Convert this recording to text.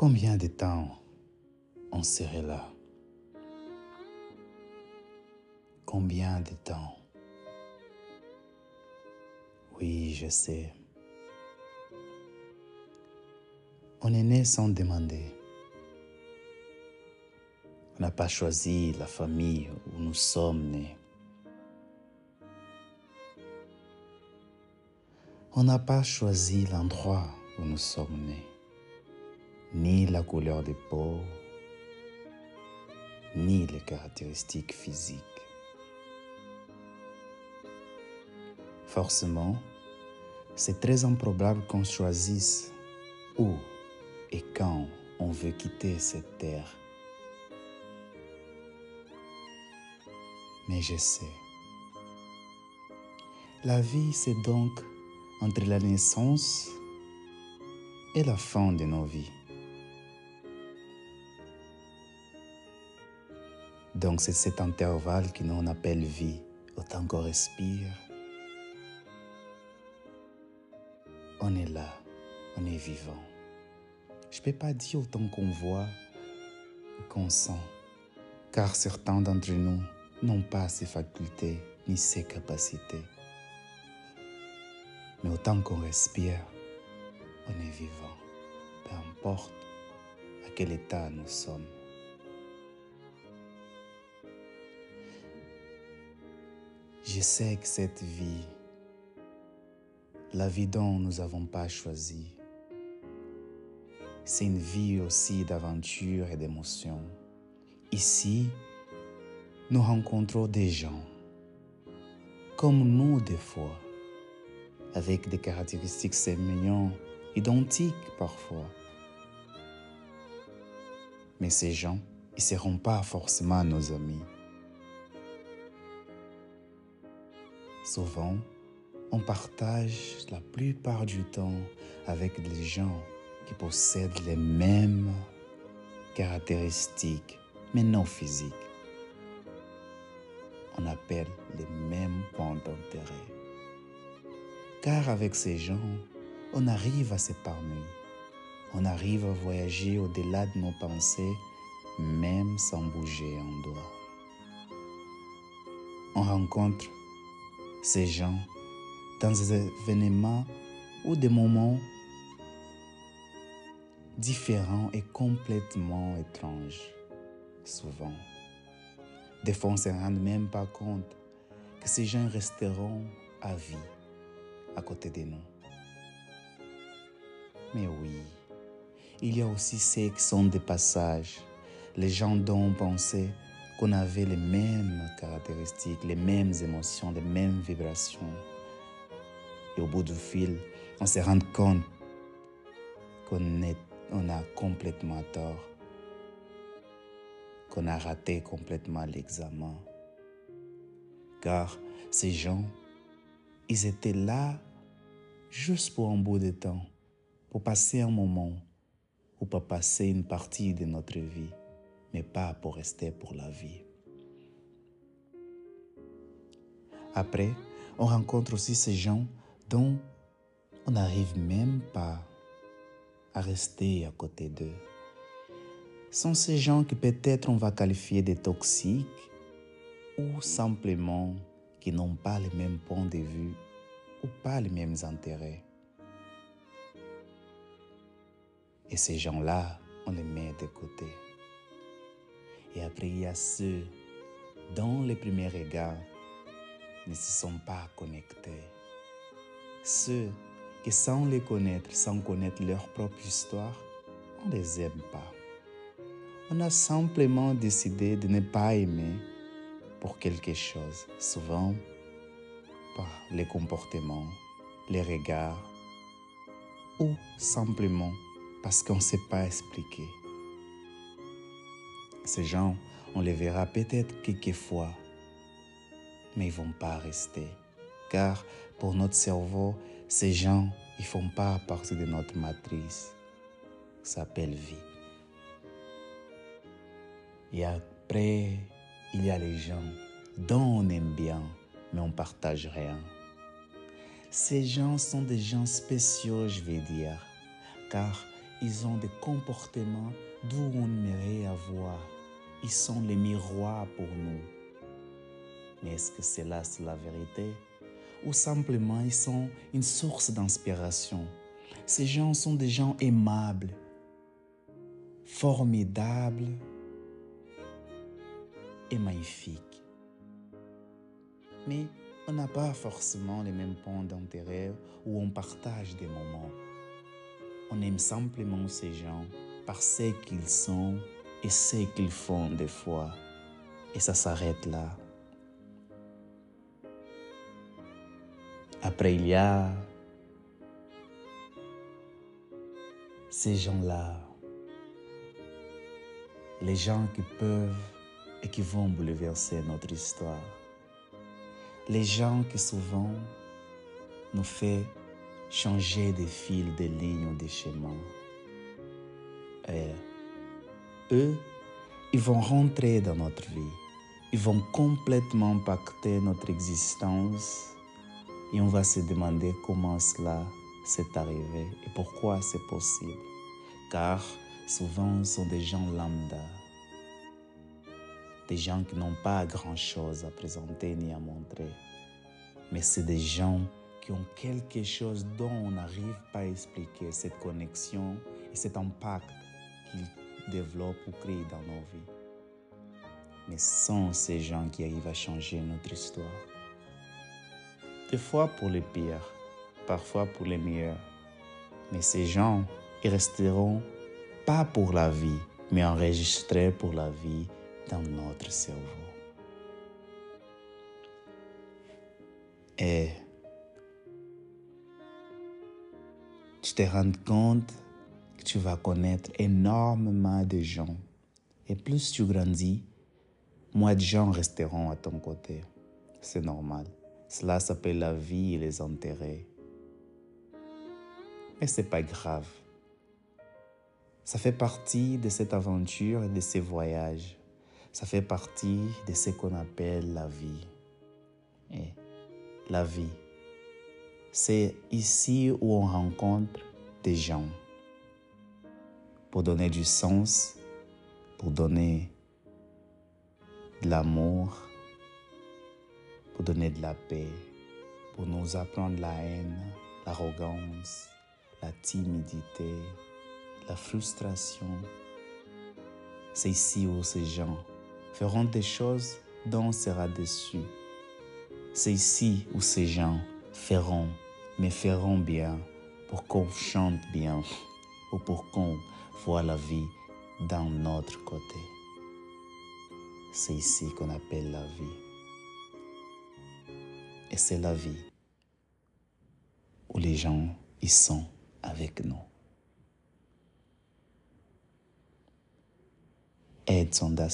Combien de temps on serait là? Combien de temps? Oui, je sais. On est né sans demander. On n'a pas choisi la famille où nous sommes nés. On n'a pas choisi l'endroit où nous sommes nés, ni la couleur de peau, ni les caractéristiques physiques. Forcément, c'est très improbable qu'on choisisse où et quand on veut quitter cette terre. Mais je sais. La vie, c'est donc entre la naissance et la fin de nos vies. Donc c'est cet intervalle que nous appelle vie, autant qu'on respire. On est là, on est vivant. Je ne peux pas dire autant qu'on voit qu'on sent, car certains d'entre nous n'ont pas ces facultés ni ces capacités. Mais autant qu'on respire, on est vivant, peu importe à quel état nous sommes. Je sais que cette vie, la vie dont nous n'avons pas choisi, c'est une vie aussi d'aventure et d'émotion. Ici, nous rencontrons des gens, comme nous des fois, avec des caractéristiques sémillants, identiques parfois. Mais ces gens, ils ne seront pas forcément nos amis. Souvent, on partage la plupart du temps avec des gens qui possèdent les mêmes caractéristiques, mais non physiques. On appelle les mêmes points d'intérêt. Car avec ces gens, on arrive à s'épargner. On arrive à voyager au-delà de nos pensées, même sans bouger un doigt. On rencontre ces gens dans des événements ou des moments différents et complètement étranges, souvent. Des fois, on ne se rend même pas compte que ces gens resteront à vie à côté de nous. Mais oui, il y a aussi ceux qui sont des passages, les gens dont on pensait qu'on avait les mêmes caractéristiques, les mêmes émotions, les mêmes vibrations. Et au bout du fil, on se rend compte qu'on on a complètement tort, qu'on a raté complètement l'examen. Car ces gens, ils étaient là juste pour un bout de temps, pour passer un moment ou pour passer une partie de notre vie, mais pas pour rester pour la vie. Après, on rencontre aussi ces gens dont on n'arrive même pas à rester à côté d'eux. Sont ces gens que peut-être on va qualifier de toxiques ou simplement qui n'ont pas le même point de vue ou pas les mêmes intérêts. Et ces gens-là, on les met de côté. Et après, il y a ceux dont les premiers regards ne se sont pas connectés. Ceux qui, sans les connaître, sans connaître leur propre histoire, on ne les aime pas. On a simplement décidé de ne pas aimer pour quelque chose. Souvent, les comportements, les regards, ou simplement parce qu'on ne sait pas expliquer. Ces gens, on les verra peut-être quelquefois, mais ils ne vont pas rester. Car pour notre cerveau, ces gens, ils ne font pas partie de notre matrice. Ça s'appelle vie. Et après, il y a les gens dont on aime bien, mais on partage rien. Ces gens sont des gens spéciaux, je vais dire, car ils ont des comportements d'où on aimerait avoir. Ils sont les miroirs pour nous. Mais est-ce que c'est là c'est la vérité? Ou simplement ils sont une source d'inspiration? Ces gens sont des gens aimables, formidables et magnifiques. Mais on n'a pas forcément les mêmes points d'intérêt où on partage des moments. On aime simplement ces gens par ce qu'ils sont et ce qu'ils font des fois. Et ça s'arrête là. Après, il y a ces gens-là, les gens qui peuvent et qui vont bouleverser notre histoire. Les gens qui souvent nous font changer des fils, des lignes ou des chemins. Eux, ils vont rentrer dans notre vie. Ils vont complètement impacter notre existence et on va se demander comment cela s'est arrivé et pourquoi c'est possible. Car souvent, ce sont des gens lambda, des gens qui n'ont pas grand-chose à présenter ni à montrer. Mais c'est des gens qui ont quelque chose dont on n'arrive pas à expliquer cette connexion et cet impact qu'ils développent ou créent dans nos vies. Mais sans ces gens qui arrivent à changer notre histoire. Des fois pour les pires, parfois pour les meilleurs. Mais ces gens, ils resteront pas pour la vie, mais enregistrés pour la vie dans notre cerveau. Et tu te rends compte tu vas connaître énormément de gens. Et plus tu grandis, moins de gens resteront à ton côté. C'est normal. Cela s'appelle la vie et les intérêts. Mais c'est pas grave. Ça fait partie de cette aventure et de ces voyages. Ça fait partie de ce qu'on appelle la vie. Et la vie, c'est ici où on rencontre des gens pour donner du sens, pour donner de l'amour, pour donner de la paix, pour nous apprendre la haine, l'arrogance, la timidité, la frustration. C'est ici où ces gens feront des choses dont on sera déçu. C'est ici où ces gens feront, mais feront bien pour qu'on chante bien ou pour qu'on voit la vie dans notre côté. C'est ici qu'on appelle la vie. Et c'est la vie où les gens y sont avec nous. Da.